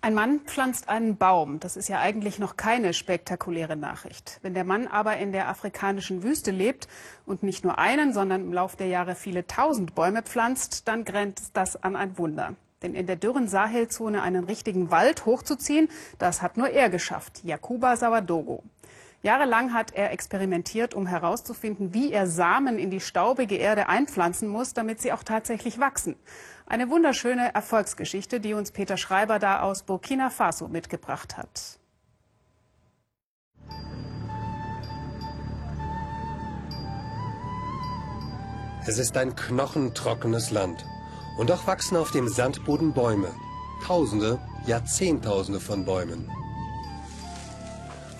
Ein Mann pflanzt einen Baum. Das ist ja eigentlich noch keine spektakuläre Nachricht. Wenn der Mann aber in der afrikanischen Wüste lebt und nicht nur einen, sondern im Laufe der Jahre viele tausend Bäume pflanzt, dann grenzt das an ein Wunder. Denn in der dürren Sahelzone einen richtigen Wald hochzuziehen, das hat nur er geschafft, Jakuba Sawadogo. Jahrelang hat er experimentiert, um herauszufinden, wie er Samen in die staubige Erde einpflanzen muss, damit sie auch tatsächlich wachsen. Eine wunderschöne Erfolgsgeschichte, die uns Peter Schreiber da aus Burkina Faso mitgebracht hat. Es ist ein knochentrockenes Land. Und doch wachsen auf dem Sandboden Bäume. Tausende, ja Zehntausende von Bäumen.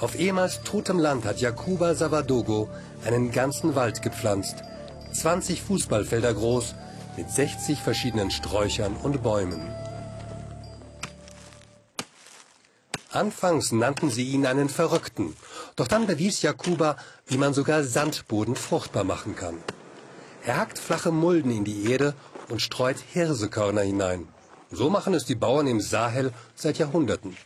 Auf ehemals totem Land hat Jakuba Savadogo einen ganzen Wald gepflanzt. 20 Fußballfelder groß, mit 60 verschiedenen Sträuchern und Bäumen. Anfangs nannten sie ihn einen Verrückten, doch dann bewies Jakuba, wie man sogar Sandboden fruchtbar machen kann. Er hackt flache Mulden in die Erde und streut Hirsekörner hinein. So machen es die Bauern im Sahel seit Jahrhunderten.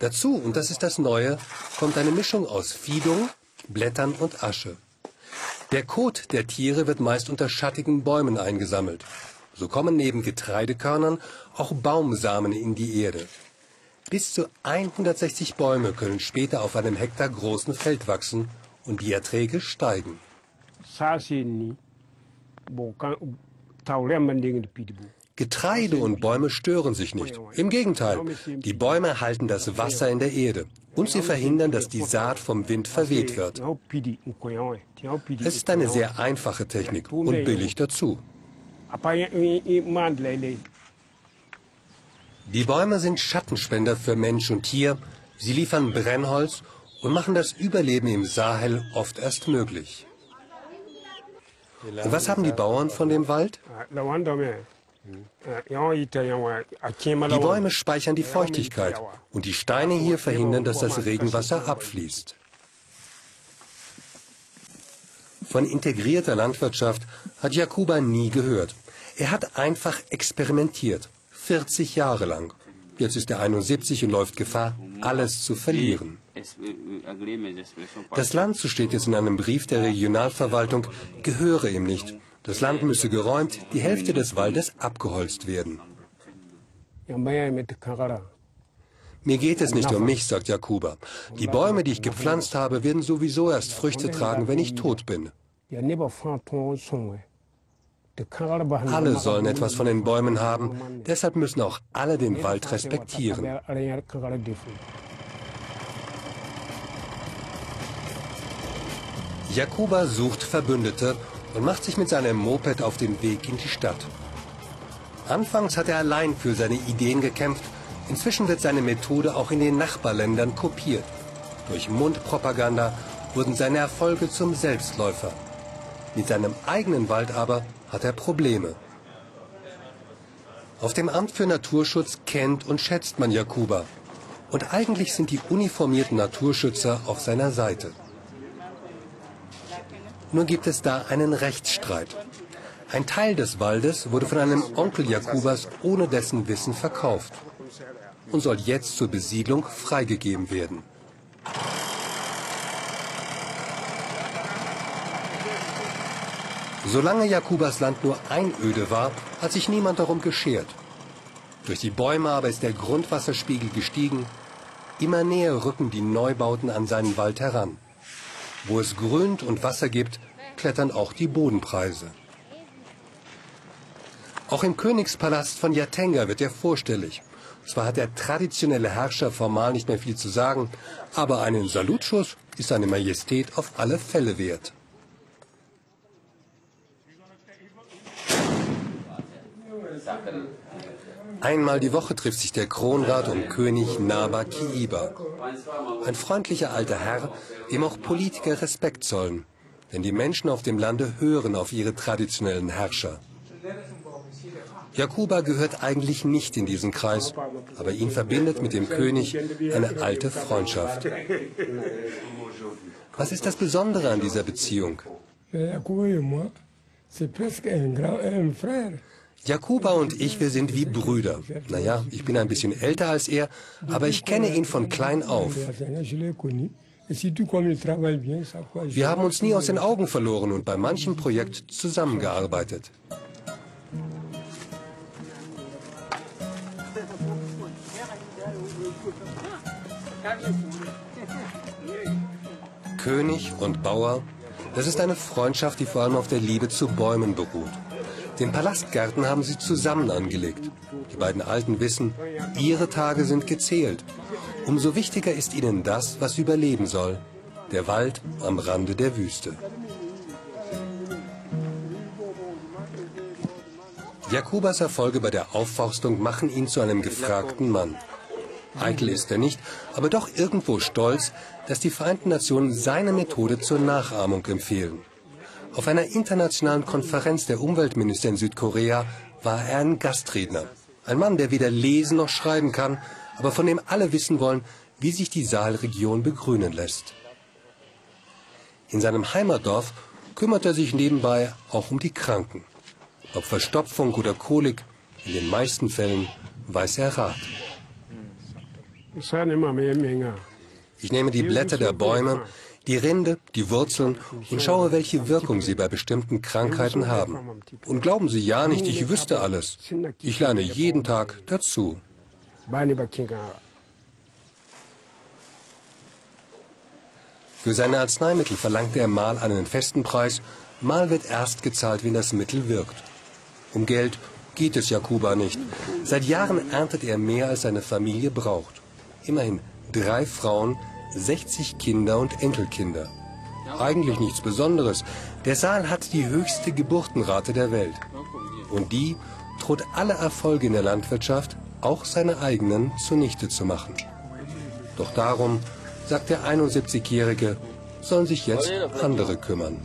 Dazu, und das ist das Neue, kommt eine Mischung aus Fiedung, Blättern und Asche. Der Kot der Tiere wird meist unter schattigen Bäumen eingesammelt. So kommen neben Getreidekörnern auch Baumsamen in die Erde. Bis zu 160 Bäume können später auf einem Hektar großen Feld wachsen und die Erträge steigen. Getreide und Bäume stören sich nicht. Im Gegenteil, die Bäume halten das Wasser in der Erde und sie verhindern, dass die Saat vom Wind verweht wird. Es ist eine sehr einfache Technik und billig dazu. Die Bäume sind Schattenspender für Mensch und Tier. Sie liefern Brennholz und machen das Überleben im Sahel oft erst möglich. Und was haben die Bauern von dem Wald? Die Bäume speichern die Feuchtigkeit und die Steine hier verhindern, dass das Regenwasser abfließt. Von integrierter Landwirtschaft hat Jakuba nie gehört. Er hat einfach experimentiert, 40 Jahre lang. Jetzt ist er 71 und läuft Gefahr, alles zu verlieren. Das Land, so steht es in einem Brief der Regionalverwaltung, gehöre ihm nicht. Das Land müsse geräumt, die Hälfte des Waldes abgeholzt werden. Mir geht es nicht um mich, sagt Jakuba. Die Bäume, die ich gepflanzt habe, werden sowieso erst Früchte tragen, wenn ich tot bin. Alle sollen etwas von den Bäumen haben, deshalb müssen auch alle den Wald respektieren. Jakuba sucht Verbündete und macht sich mit seinem Moped auf den Weg in die Stadt. Anfangs hat er allein für seine Ideen gekämpft, inzwischen wird seine Methode auch in den Nachbarländern kopiert. Durch Mundpropaganda wurden seine Erfolge zum Selbstläufer. Mit seinem eigenen Wald aber hat er Probleme. Auf dem Amt für Naturschutz kennt und schätzt man Jakuba. Und eigentlich sind die uniformierten Naturschützer auf seiner Seite. Nur gibt es da einen Rechtsstreit. Ein Teil des Waldes wurde von einem Onkel Jakubas ohne dessen Wissen verkauft und soll jetzt zur Besiedlung freigegeben werden. Solange Jakubas Land nur Einöde war, hat sich niemand darum geschert. Durch die Bäume aber ist der Grundwasserspiegel gestiegen. Immer näher rücken die Neubauten an seinen Wald heran. Wo es grünt und Wasser gibt, klettern auch die Bodenpreise. Auch im Königspalast von Yatenga wird er vorstellig. Zwar hat der traditionelle Herrscher formal nicht mehr viel zu sagen, aber einen Salutschuss ist seine Majestät auf alle Fälle wert. Einmal die Woche trifft sich der Kronrat und König Naba Kiiba. Ein freundlicher alter Herr, dem auch Politiker Respekt zollen. Denn die Menschen auf dem Lande hören auf ihre traditionellen Herrscher. Jakuba gehört eigentlich nicht in diesen Kreis, aber ihn verbindet mit dem König eine alte Freundschaft. Was ist das Besondere an dieser Beziehung? Jakuba und ich, wir sind wie Brüder. Naja, ich bin ein bisschen älter als er, aber ich kenne ihn von klein auf. Wir haben uns nie aus den Augen verloren und bei manchem Projekt zusammengearbeitet. König und Bauer, das ist eine Freundschaft, die vor allem auf der Liebe zu Bäumen beruht. Den Palastgarten haben sie zusammen angelegt. Die beiden Alten wissen, ihre Tage sind gezählt. Umso wichtiger ist ihnen das, was überleben soll. Der Wald am Rande der Wüste. Jakubas Erfolge bei der Aufforstung machen ihn zu einem gefragten Mann. Eitel ist er nicht, aber doch irgendwo stolz, dass die Vereinten Nationen seine Methode zur Nachahmung empfehlen. Auf einer internationalen Konferenz der Umweltminister in Südkorea war er ein Gastredner. Ein Mann, der weder lesen noch schreiben kann, aber von dem alle wissen wollen, wie sich die Saalregion begrünen lässt. In seinem Heimatdorf kümmert er sich nebenbei auch um die Kranken. Ob Verstopfung oder Kolik, in den meisten Fällen weiß er Rat. Ich nehme die Blätter der Bäume, die Rinde, die Wurzeln und schaue, welche Wirkung sie bei bestimmten Krankheiten haben. Und glauben Sie ja nicht, ich wüsste alles. Ich lerne jeden Tag dazu. Für seine Arzneimittel verlangt er mal einen festen Preis, mal wird erst gezahlt, wenn das Mittel wirkt. Um Geld geht es Jakuba nicht. Seit Jahren erntet er mehr, als seine Familie braucht. Immerhin drei Frauen, 60 Kinder und Enkelkinder. Eigentlich nichts Besonderes. Der Saal hat die höchste Geburtenrate der Welt. Und die droht alle Erfolge in der Landwirtschaft, auch seine eigenen, zunichte zu machen. Doch darum, sagt der 71-Jährige, sollen sich jetzt andere kümmern.